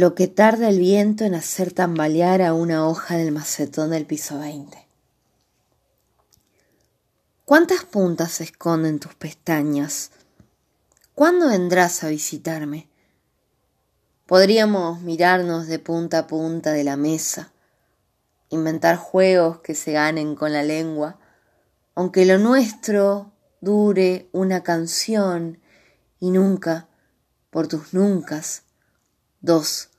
lo que tarda el viento en hacer tambalear a una hoja del macetón del piso 20. ¿Cuántas puntas se esconden tus pestañas? ¿Cuándo vendrás a visitarme? Podríamos mirarnos de punta a punta de la mesa, inventar juegos que se ganen con la lengua, aunque lo nuestro dure una canción y nunca, por tus nunca, dos.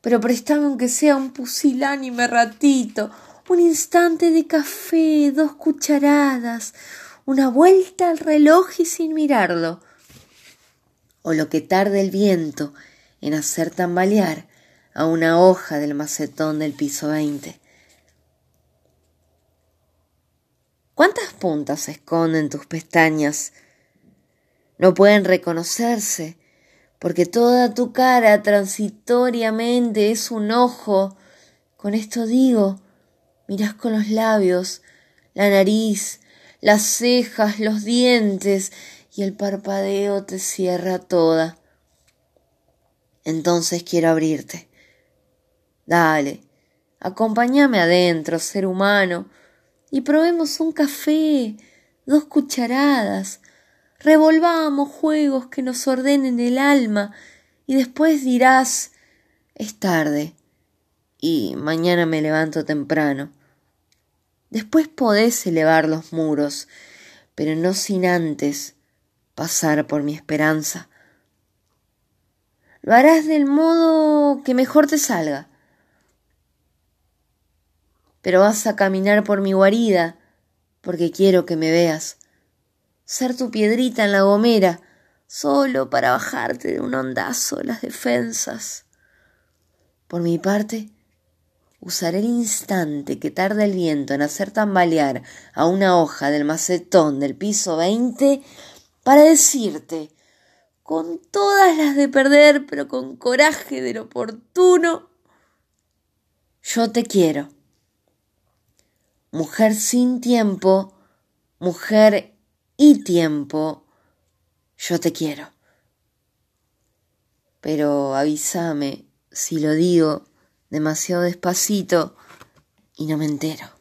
Pero préstame aunque sea un pusilánime ratito, un instante de café, dos cucharadas, una vuelta al reloj y sin mirarlo, o lo que tarde el viento en hacer tambalear a una hoja del macetón del piso 20. ¿Cuántas puntas esconden tus pestañas? No pueden reconocerse, porque toda tu cara transitoriamente es un ojo. Con esto digo, miras con los labios, la nariz, las cejas, los dientes, y el parpadeo te cierra toda. Entonces quiero abrirte. Dale, acompáñame adentro, ser humano, y probemos un café, dos cucharadas, revolvamos juegos que nos ordenen el alma, y después dirás, es tarde, y mañana me levanto temprano. Después podés elevar los muros, pero no sin antes pasar por mi esperanza. Lo harás del modo que mejor te salga. Pero vas a caminar por mi guarida porque quiero que me veas. Ser tu piedrita en la gomera, solo para bajarte de un ondazo las defensas. Por mi parte, usaré el instante que tarda el viento en hacer tambalear a una hoja del macetón del piso veinte para decirte, con todas las de perder, pero con coraje del oportuno, yo te quiero. Mujer sin tiempo, mujer y tiempo, yo te quiero. Pero avísame si lo digo demasiado despacito y no me entero.